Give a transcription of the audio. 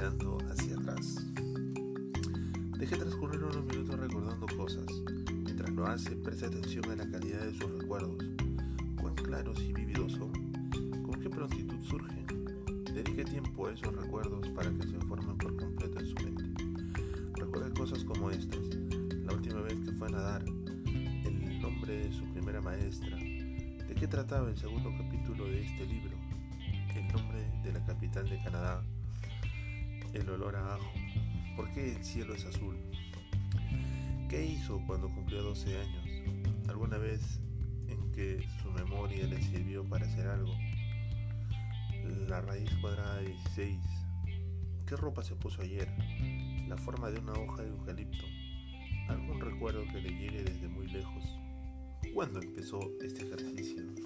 hacia atrás. Deje transcurrir unos minutos recordando cosas. Mientras lo hace, preste atención a la calidad de sus recuerdos. Cuán claros y vívidos son. Con qué prontitud surgen. Dedique tiempo a esos recuerdos para que se formen por completo en su mente. Recuerde cosas como estas. La última vez que fue a nadar. El nombre de su primera maestra. ¿De qué trataba el segundo capítulo de este libro? El nombre de la capital de Canadá el olor a ajo, por qué el cielo es azul, qué hizo cuando cumplió 12 años, alguna vez en que su memoria le sirvió para hacer algo, la raíz cuadrada de 16, qué ropa se puso ayer, la forma de una hoja de eucalipto, algún recuerdo que le llegue desde muy lejos. ¿Cuándo empezó este ejercicio?